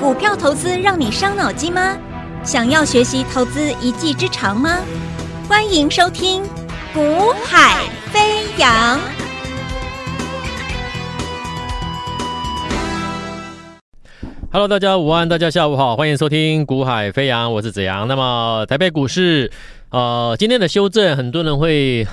股票投资让你伤脑筋吗？想要学习投资一技之长吗？欢迎收听《股海飞扬》。Hello，大家午安，大家下午好，欢迎收听《股海飞扬》，我是子阳。那么台北股市，呃，今天的修正，很多人会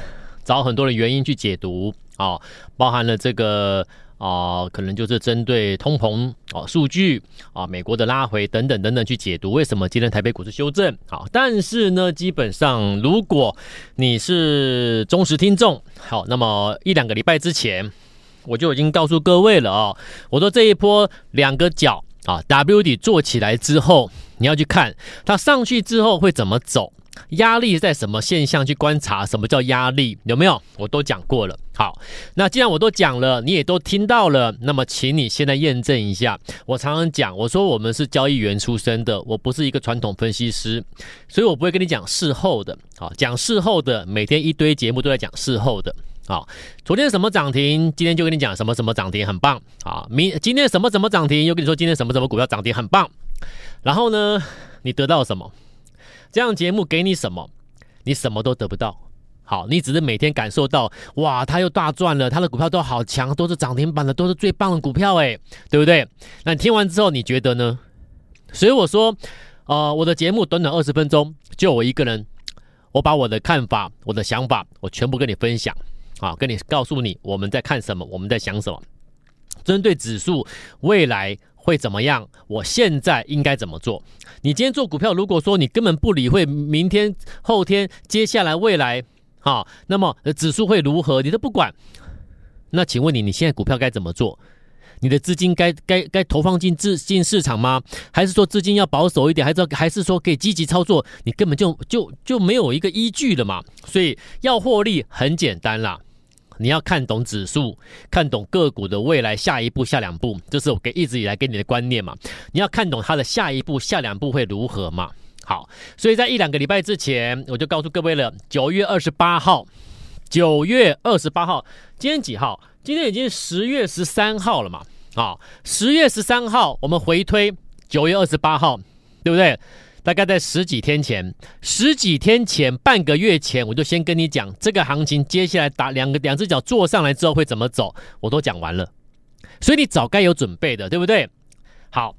找很多的原因去解读啊、包含了这个。啊、可能就是针对通膨啊、数据啊、美国的拉回等等等等去解读为什么今天台北股市修正。好，但是呢，基本上如果你是忠实听众，好，那么一两个礼拜之前我就已经告诉各位了啊、哦，我说这一波两个角啊 W 底做起来之后，你要去看它上去之后会怎么走。压力在什么现象去观察？什么叫压力？有没有？我都讲过了。好，那既然我都讲了，你也都听到了，那么请你现在验证一下。我常常讲，我说我们是交易员出身的，我不是一个传统分析师，所以我不会跟你讲事后的。好，讲事后的，每天一堆节目都在讲事后的。好，昨天什么涨停，今天就跟你讲什么什么涨停，很棒。好，明今天什么什么涨停，又跟你说今天什么什么股票涨停，很棒。然后呢，你得到什么？这样节目给你什么？你什么都得不到。好，你只是每天感受到，哇，他又大赚了，他的股票都好强，都是涨停板的，都是最棒的股票，诶，对不对？那你听完之后，你觉得呢？所以我说，呃，我的节目短短二十分钟，就我一个人，我把我的看法、我的想法，我全部跟你分享，啊，跟你告诉你我们在看什么，我们在想什么，针对指数未来。会怎么样？我现在应该怎么做？你今天做股票，如果说你根本不理会明天、后天、接下来、未来，好，那么指数会如何？你都不管。那请问你，你现在股票该怎么做？你的资金该该该投放进资进市场吗？还是说资金要保守一点？还是还是说可以积极操作？你根本就就就没有一个依据了嘛。所以要获利很简单啦。你要看懂指数，看懂个股的未来下一步、下两步，这是我给一直以来给你的观念嘛。你要看懂它的下一步、下两步会如何嘛？好，所以在一两个礼拜之前，我就告诉各位了。九月二十八号，九月二十八号，今天几号？今天已经十月十三号了嘛？啊，十月十三号，我们回推九月二十八号，对不对？大概在十几天前，十几天前，半个月前，我就先跟你讲这个行情，接下来打两个两只脚坐上来之后会怎么走，我都讲完了，所以你早该有准备的，对不对？好，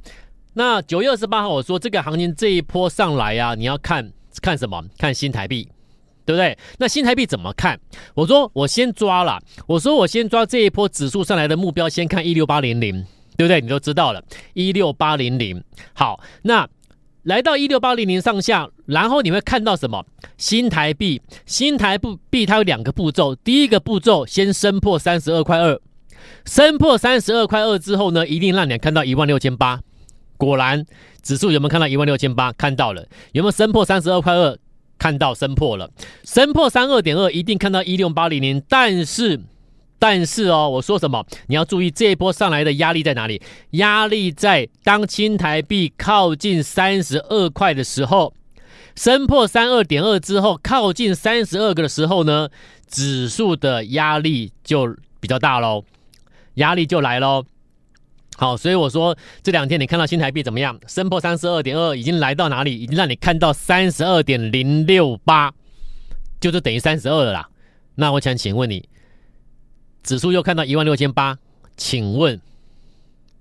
那九月二十八号我说这个行情这一波上来啊，你要看看什么？看新台币，对不对？那新台币怎么看？我说我先抓了，我说我先抓这一波指数上来的目标，先看一六八零零，对不对？你都知道了，一六八零零。好，那。来到一六八零零上下，然后你会看到什么？新台币，新台币它有两个步骤。第一个步骤先升破三十二块二，升破三十二块二之后呢，一定让你看到一万六千八。果然，指数有没有看到一万六千八？看到了。有没有升破三十二块二？看到升破了。升破三二点二，一定看到一六八零零。但是。但是哦，我说什么？你要注意这一波上来的压力在哪里？压力在当新台币靠近三十二块的时候，升破三二点二之后，靠近三十二个的时候呢，指数的压力就比较大喽，压力就来喽。好，所以我说这两天你看到新台币怎么样？升破三十二点二，已经来到哪里？已经让你看到三十二点零六八，就是等于三十二了啦。那我想请问你。指数又看到一万六千八，请问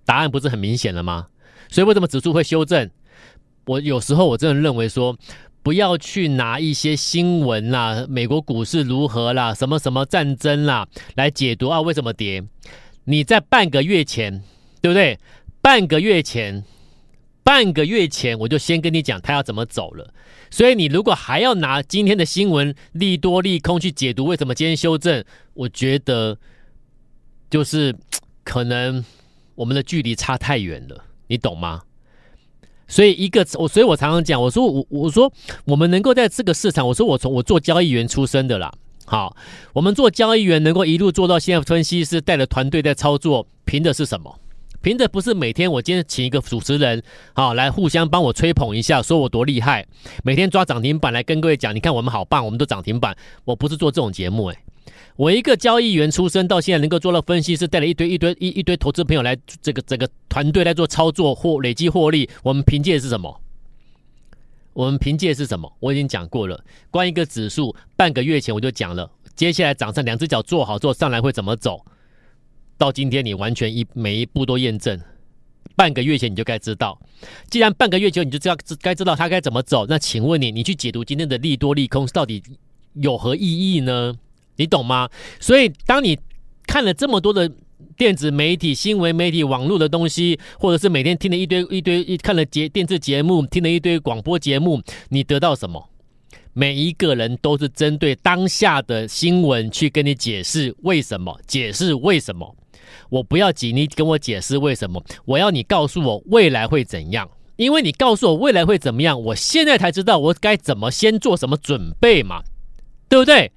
答案不是很明显了吗？所以为什么指数会修正？我有时候我真的认为说，不要去拿一些新闻啦、美国股市如何啦、什么什么战争啦来解读啊，为什么跌？你在半个月前，对不对？半个月前，半个月前我就先跟你讲他要怎么走了。所以你如果还要拿今天的新闻利多利空去解读为什么今天修正，我觉得。就是可能我们的距离差太远了，你懂吗？所以一个我，所以我常常讲，我说我我说我们能够在这个市场，我说我从我做交易员出身的啦，好，我们做交易员能够一路做到现在，分析师带着团队在操作，凭的是什么？凭的不是每天我今天请一个主持人好来互相帮我吹捧一下，说我多厉害，每天抓涨停板来跟各位讲，你看我们好棒，我们都涨停板，我不是做这种节目诶、我一个交易员出身，到现在能够做到分析师，带了一堆一堆一一堆投资朋友来这个整个团队来做操作或累积获利。我们凭借是什么？我们凭借是什么？我已经讲过了。关于一个指数，半个月前我就讲了，接下来涨上两只脚做好之后上来会怎么走？到今天你完全一每一步都验证。半个月前你就该知道，既然半个月前你就知道该知道它该怎么走，那请问你，你去解读今天的利多利空到底有何意义呢？你懂吗？所以当你看了这么多的电子媒体、新闻媒体、网络的东西，或者是每天听了一堆一堆一看了节电视节目，听了一堆广播节目，你得到什么？每一个人都是针对当下的新闻去跟你解释为什么，解释为什么。我不要急，你跟我解释为什么？我要你告诉我未来会怎样，因为你告诉我未来会怎么样，我现在才知道我该怎么先做什么准备嘛，对不对？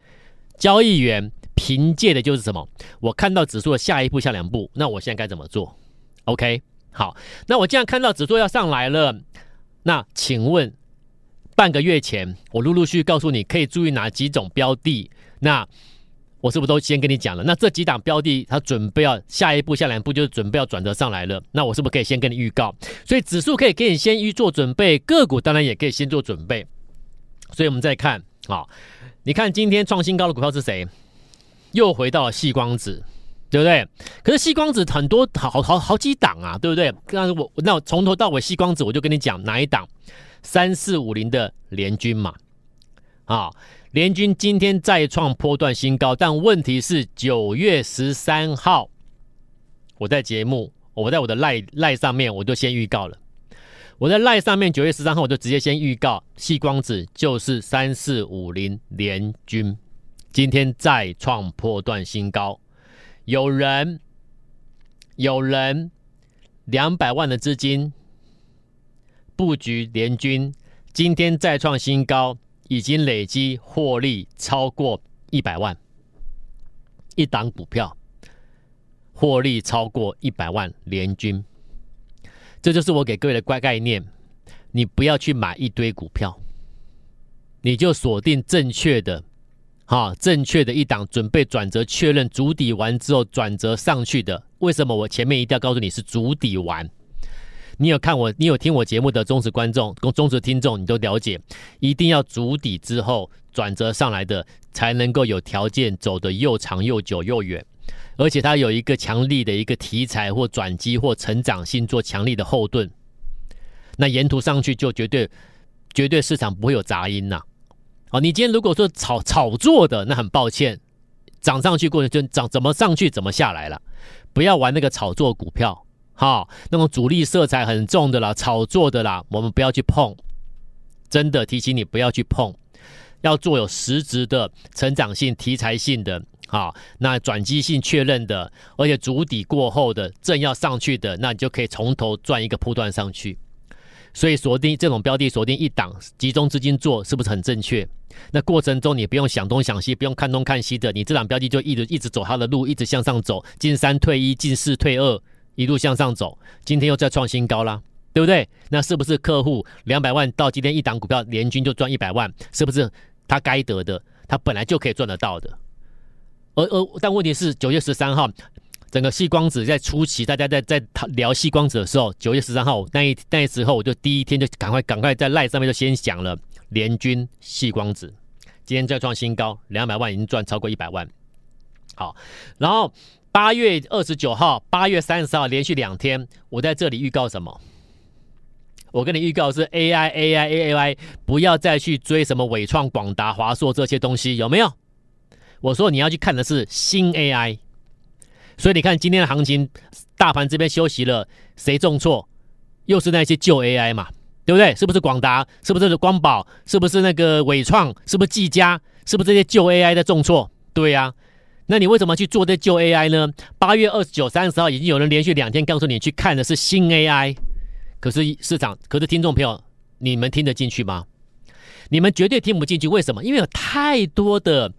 交易员凭借的就是什么？我看到指数的下一步、下两步，那我现在该怎么做？OK，好，那我既然看到指数要上来了，那请问半个月前我陆陆续续告诉你可以注意哪几种标的，那我是不是都先跟你讲了？那这几档标的它准备要下一步、下两步，就是准备要转折上来了，那我是不是可以先跟你预告？所以指数可以给你先预做准备，个股当然也可以先做准备。所以我们再看啊。你看今天创新高的股票是谁？又回到了细光子，对不对？可是细光子很多好好好好几档啊，对不对？那我那我从头到尾细光子我就跟你讲哪一档？三四五零的联军嘛，啊，联军今天再创波段新高，但问题是九月十三号我在节目，我在我的赖赖上面我就先预告了。我在赖上面九月十三号我就直接先预告，细光子就是三四五零联军，今天再创波段新高，有人有人两百万的资金布局联军，今天再创新高，已经累积获利超过一百万，一档股票获利超过一百万联军。这就是我给各位的乖概念，你不要去买一堆股票，你就锁定正确的，哈，正确的一档，准备转折确认筑底完之后转折上去的。为什么我前面一定要告诉你是筑底完？你有看我，你有听我节目的忠实观众、忠实听众，你都了解，一定要筑底之后转折上来的，才能够有条件走得又长又久又远。而且它有一个强力的一个题材或转机或成长性做强力的后盾，那沿途上去就绝对绝对市场不会有杂音呐。好，你今天如果说炒炒作的，那很抱歉，涨上去过程就涨怎么上去怎么下来了，不要玩那个炒作股票，哈，那种主力色彩很重的啦，炒作的啦，我们不要去碰，真的提醒你不要去碰，要做有实质的成长性题材性的。好，那转机性确认的，而且足底过后的正要上去的，那你就可以从头赚一个波段上去。所以锁定这种标的，锁定一档，集中资金做，是不是很正确？那过程中你不用想东想西，不用看东看西的，你这档标的就一直一直走它的路，一直向上走，进三退一，进四退二，一路向上走。今天又再创新高啦，对不对？那是不是客户两百万到今天一档股票联钧就赚一百万？是不是他该得的？他本来就可以赚得到的。而而但问题是九月十三号，整个细光子在初期，大家在在聊细光子的时候，九月十三号那一那时候，我就第一天就赶快赶快在赖上面就先讲了联军细光子，今天再创新高，两百万已经赚超过一百万。好，然后八月二十九号、八月三十号连续两天，我在这里预告什么？我跟你预告是 AI AI AI，不要再去追什么纬创、广达、华硕这些东西，有没有？我说你要去看的是新 AI，所以你看今天的行情，大盘这边休息了，谁重挫？又是那些旧 AI 嘛，对不对？是不是广达？是不是光宝？是不是那个纬创？是不是技嘉？是不是这些旧 AI 的重挫？对呀、啊，那你为什么去做这旧 AI 呢？八月二十九、三十号已经有人连续两天告诉你去看的是新 AI，可是市场，可是听众朋友，你们听得进去吗？你们绝对听不进去，为什么？因为有太多的。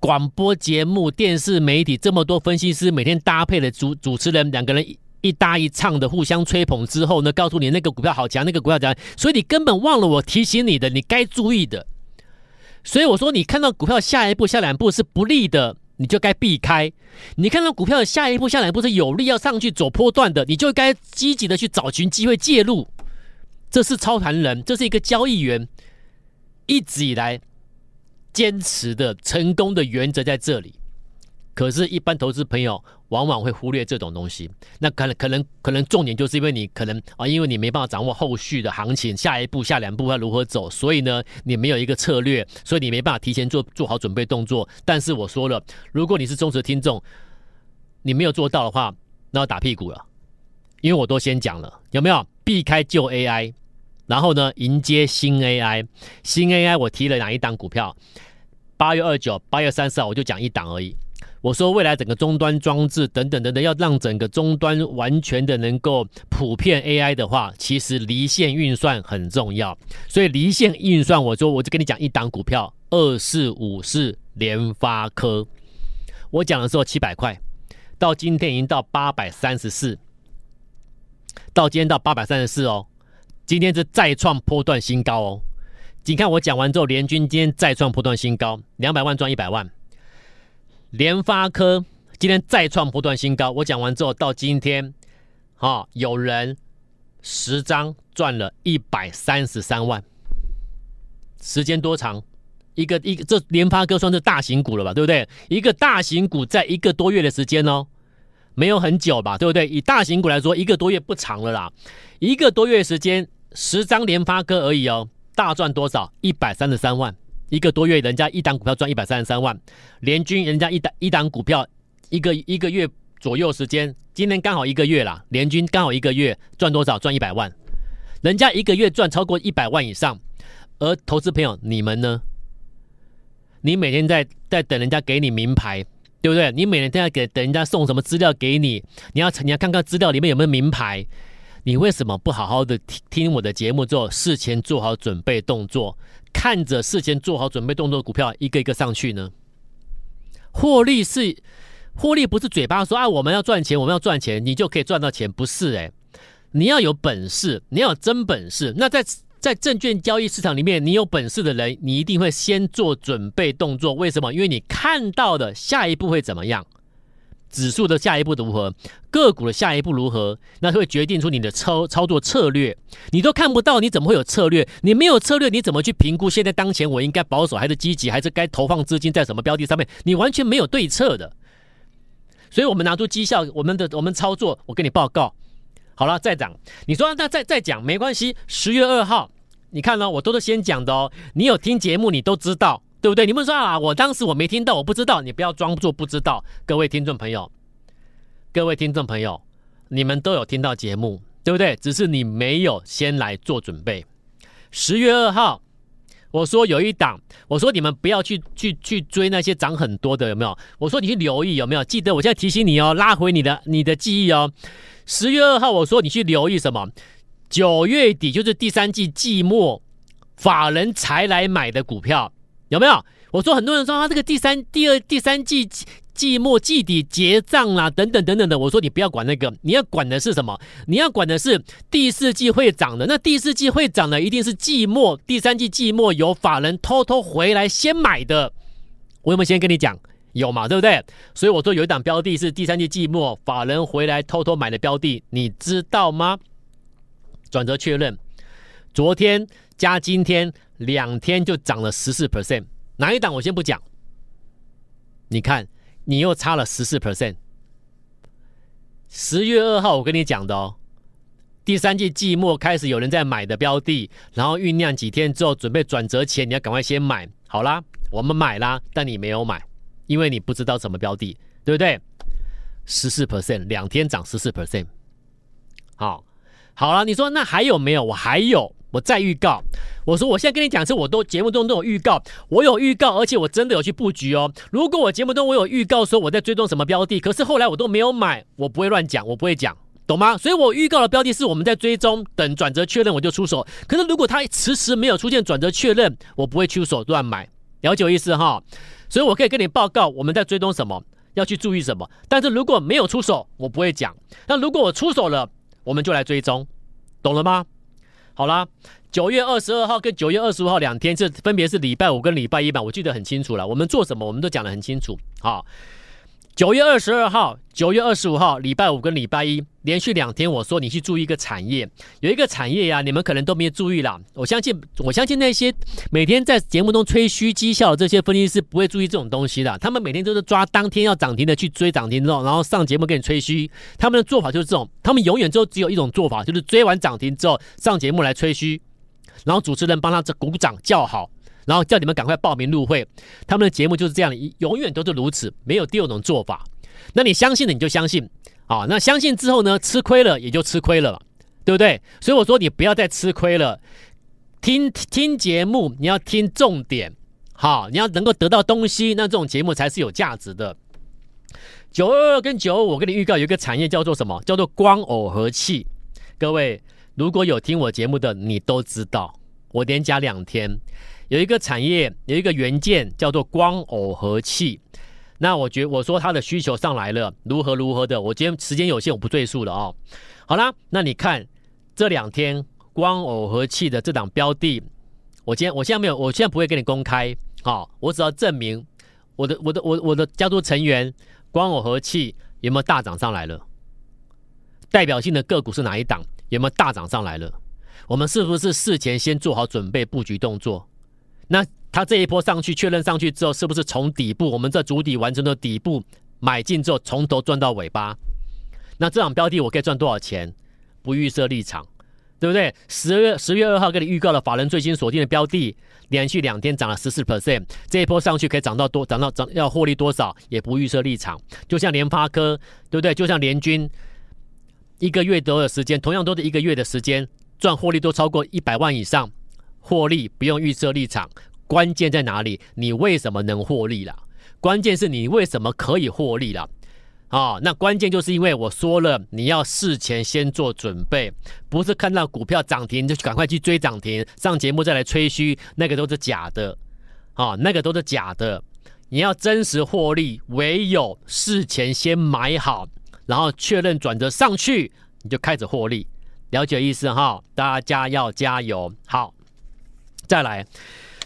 广播节目、电视媒体这么多分析师，每天搭配的主主持人两个人一搭一唱的互相吹捧之后呢，告诉你那个股票好强，那个股票强，所以你根本忘了我提醒你的，你该注意的。所以我说，你看到股票下一步、下两步是不利的，你就该避开；你看到股票的下一步、下两步是有力要上去走波段的，你就该积极的去找寻机会介入。这是操盘人，这是一个交易员一直以来坚持的成功的原则在这里。可是，一般投资朋友往往会忽略这种东西。那可能、可能、可能重点就是因为你可能啊，因为你没办法掌握后续的行情，下一步、下两步要如何走，所以呢，你没有一个策略，所以你没办法提前做做好准备动作。但是我说了，如果你是忠实听众，你没有做到的话，那要打屁股了。因为我都先讲了，有没有避开旧 AI，然后呢，迎接新 AI。新 AI 我提了哪一档股票？八月二九、八月三十号我就讲一档而已。我说，未来整个终端装置等等等等，要让整个终端完全的能够普遍 AI 的话，其实离线运算很重要。所以离线运算，我说我就跟你讲一档股票，二四五四联发科。我讲的时候七百块，到今天已经到八百三十四，到今天到八百三十四哦，今天是再创波段新高哦。你看我讲完之后，联军今天再创波段新高，两百万赚一百万。联发科今天再创波段新高，我讲完之后到今天，啊，有人十张赚了一百三十三万，时间多长？一个一这联发科算是大型股了吧，对不对？一个大型股在一个多月的时间哦，没有很久吧，对不对？以大型股来说，一个多月不长了啦，一个多月时间十张联发科而已哦，大赚多少？一百三十三万。一个多月，人家一档股票赚一百三十三万，联军人家一档一档股票一个一个月左右时间，今天刚好一个月啦，联军刚好一个月赚多少？赚一百万，人家一个月赚超过一百万以上，而投资朋友你们呢？你每天在在等人家给你名牌，对不对？你每天都要给等人家送什么资料给你，你要你要看看资料里面有没有名牌。你为什么不好好的听听我的节目之后，事前做好准备动作，看着事前做好准备动作的股票一个一个上去呢？获利是获利，不是嘴巴说啊，我们要赚钱，我们要赚钱，你就可以赚到钱，不是诶，你要有本事，你要有真本事。那在在证券交易市场里面，你有本事的人，你一定会先做准备动作。为什么？因为你看到的下一步会怎么样？指数的下一步如何？个股的下一步如何？那会决定出你的操操作策略。你都看不到，你怎么会有策略？你没有策略，你怎么去评估现在当前我应该保守还是积极，还是该投放资金在什么标的上面？你完全没有对策的。所以我们拿出绩效，我们的我们操作，我跟你报告。好了，再涨。你说那再再讲没关系。十月二号，你看呢、我都是先讲的哦。你有听节目，你都知道。对不对？你们说啊，我当时我没听到，我不知道。你不要装作不知道。各位听众朋友，各位听众朋友，你们都有听到节目，对不对？只是你没有先来做准备。十月二号，我说有一档，我说你们不要去去去追那些涨很多的，有没有？我说你去留意有没有？记得我现在提醒你哦，拉回你的你的记忆哦。十月二号，我说你去留意什么？九月底就是第三季季末，法人才来买的股票。有没有？我说很多人说他、这个第三、第二、第三季季末、季底结账啦，等等等等的。我说你不要管那个，你要管的是什么？你要管的是第四季会涨的。那第四季会涨的一定是季末、第三季季末有法人偷偷回来先买的。我有没有先跟你讲？有嘛？对不对？所以我说有一档标的是第三季季末法人回来偷偷买的标的，你知道吗？转折确认，昨天加今天。两天就涨了十四 percent，哪一档我先不讲。你看，你又差了十四 percent。十月二号我跟你讲的哦，第三季季末开始有人在买的标的，然后酝酿几天之后准备转折前，你要赶快先买。好啦，我们买啦，但你没有买，因为你不知道什么标的，对不对？十四 percent，两天涨十四 percent。好，好了，你说那还有没有？我还有。我再预告，我说我现在跟你讲是，我都节目中都有预告，我有预告，而且我真的有去布局哦。如果我节目中我有预告说我在追踪什么标的，可是后来我都没有买，我不会乱讲，我不会讲，懂吗？所以我预告的标的是我们在追踪，等转折确认我就出手。可是如果它迟迟没有出现转折确认，我不会出手乱买，了解我意思哈？所以我可以跟你报告我们在追踪什么，要去注意什么。但是如果没有出手，我不会讲。那如果我出手了，我们就来追踪，懂了吗？好啦，九月二十二号跟九月二十五号两天，这分别是礼拜五跟礼拜一吧，我记得很清楚了。我们做什么，我们都讲得很清楚。好。九月二十二号、九月二十五号，礼拜五跟礼拜一连续两天，我说你去注意一个产业，有一个产业呀、你们可能都没有注意啦。我相信，我相信那些每天在节目中吹嘘绩效的这些分析师不会注意这种东西的。他们每天都是抓当天要涨停的去追涨停之后，然后上节目给你吹嘘。他们的做法就是这种，他们永远都只有一种做法，就是追完涨停之后上节目来吹嘘，然后主持人帮他这鼓掌叫好。然后叫你们赶快报名入会，他们的节目就是这样，永远都是如此，没有第二种做法。那你相信了你就相信啊，那相信之后呢，吃亏了也就吃亏了，对不对？所以我说你不要再吃亏了，听听节目你要听重点，好，你要能够得到东西，那这种节目才是有价值的。九二二跟九五，我跟你预告有一个产业叫做什么？叫做光耦合器。各位如果有听我节目的，你都知道，我连讲两天。有一个产业，有一个元件叫做光耦合器。那我觉我说它的需求上来了，如何如何的。我今天时间有限，我不赘述了哦。好啦，那你看这两天光耦合器的这档标的，我今天我现在没有，我现在不会跟你公开。好，我只要证明我的我的我我的家族成员光耦合器有没有大涨上来了？代表性的个股是哪一档？有没有大涨上来了？我们是不是事前先做好准备布局动作？那它这一波上去确认上去之后，是不是从底部？我们这主底完成的底部买进之后，从头赚到尾巴？那这场标的我可以赚多少钱？不预设立场，对不对？十月十月二号给你预告了法人最新锁定的标的，连续两天涨了十四 percent，这一波上去可以涨到多？涨到涨要获利多少？也不预设立场。就像联发科，对不对？就像联军，一个月多的时间，同样都是一个月的时间，赚获利都超过一百万以上。获利不用预设立场，关键在哪里？你为什么能获利了？关键是你为什么可以获利了？啊，那关键就是因为我说了，你要事前先做准备，不是看到股票涨停就赶快去追涨停，上节目再来吹嘘，那个都是假的，啊，那个都是假的。你要真实获利，唯有事前先买好，然后确认转折上去，你就开始获利。了解意思哈？大家要加油，好。再来，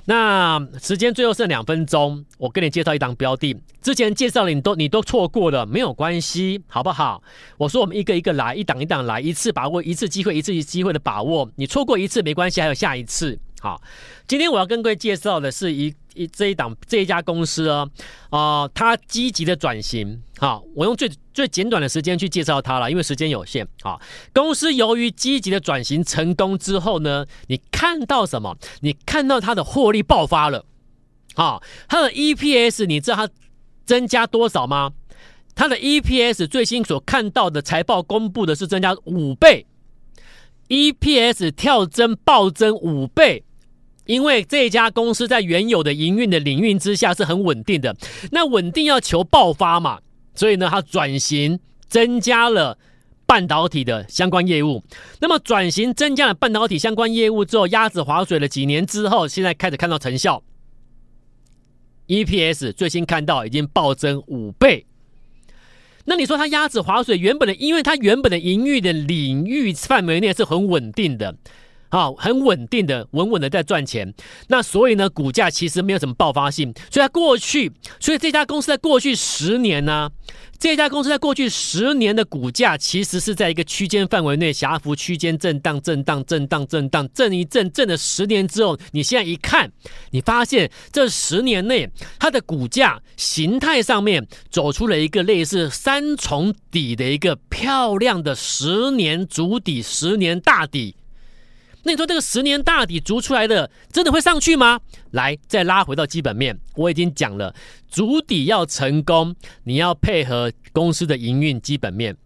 那时间最后剩两分钟，我跟你介绍一档标的。之前介绍了你都你都错过了，没有关系，好不好？我说我们一个一个来，一档一档来，一次把握一次机会，一次机会的把握。你错过一次没关系，还有下一次。好，今天我要跟各位介绍的是一。一这一档这一家公司啊，啊、呃，它积极的转型，好，我用最最简短的时间去介绍它了，因为时间有限，好，公司由于积极的转型成功之后呢，你看到什么？你看到它的获利爆发了，好，它的 EPS 你知道它增加多少吗？它的 EPS 最新所看到的财报公布的是增加五倍，EPS 跳增暴增五倍。因为这家公司在原有的营运的领域之下是很稳定的，那稳定要求爆发嘛，所以呢，它转型增加了半导体的相关业务。那么转型增加了半导体相关业务之后，鸭子划水了几年之后，现在开始看到成效。EPS 最新看到已经暴增五倍。那你说它鸭子划水，原本的，因为它原本的营运的领域范围内是很稳定的。好，很稳定的，稳稳的在赚钱。那所以呢，股价其实没有什么爆发性。所以在过去，所以这家公司在过去十年呢，这家公司在过去十年的股价其实是在一个区间范围内，狭幅区间震荡、震荡、震荡、震荡，震一震，震了十年之后，你现在一看，你发现这十年内它的股价形态上面走出了一个类似三重底的一个漂亮的十年主底、十年大底。那你说这个十年大底筑出来的，真的会上去吗？来，再拉回到基本面，我已经讲了，筑底要成功，你要配合公司的营运基本面。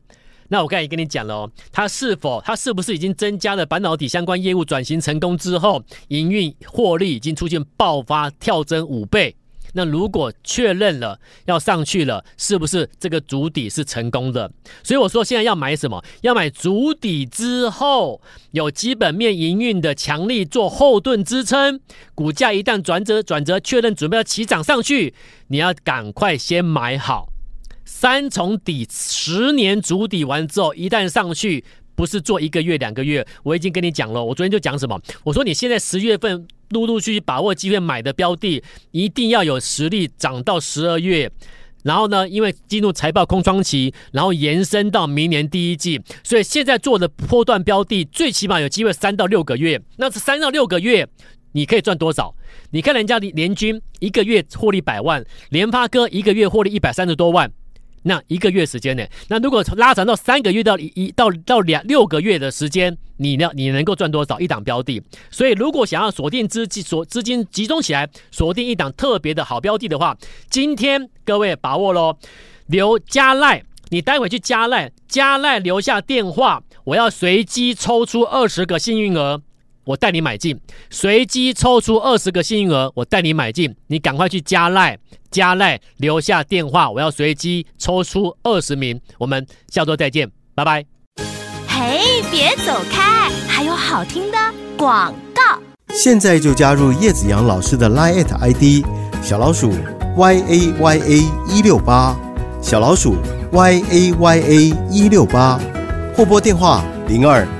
那我刚才也跟你讲了哦，它是否，它是不是已经增加了半导体相关业务转型成功之后，营运获利已经出现爆发跳增五倍？那如果确认了要上去了，是不是这个筑底是成功的？所以我说现在要买什么？要买筑底之后有基本面营运的强力做后盾支撑，股价一旦转折转折确认准备要起涨上去，你要赶快先买好。三重底十年筑底完之后，一旦上去不是做一个月两个月。我已经跟你讲了，我昨天就讲什么？我说你现在十月份陆陆续续把握机会买的标的，一定要有实力涨到十二月。然后呢，因为进入财报空窗期，然后延伸到明年第一季，所以现在做的波段标的，最起码有机会三到六个月。那这三到六个月，你可以赚多少？你看人家联军一个月获利百万，联发科一个月获利一百三十多万。那一个月时间呢？那如果拉长到三个月到一到到两六个月的时间，你呢？你能够赚多少一档标的？所以如果想要锁定资金锁资金集中起来，锁定一档特别的好标的的话，今天各位把握喽，留加赖，你待会去加赖，加赖留下电话，我要随机抽出二十个幸运儿。我带你买进，随机抽出二十个幸运儿，我带你买进，你赶快去加赖，加赖留下电话，我要随机抽出二十名，我们下周再见，拜拜。嘿，别走开，还有好听的广告。现在就加入叶子阳老师的 Line ID 小老鼠 y a y a 一六八，小老鼠 y a y a 一六八，或拨电话零二。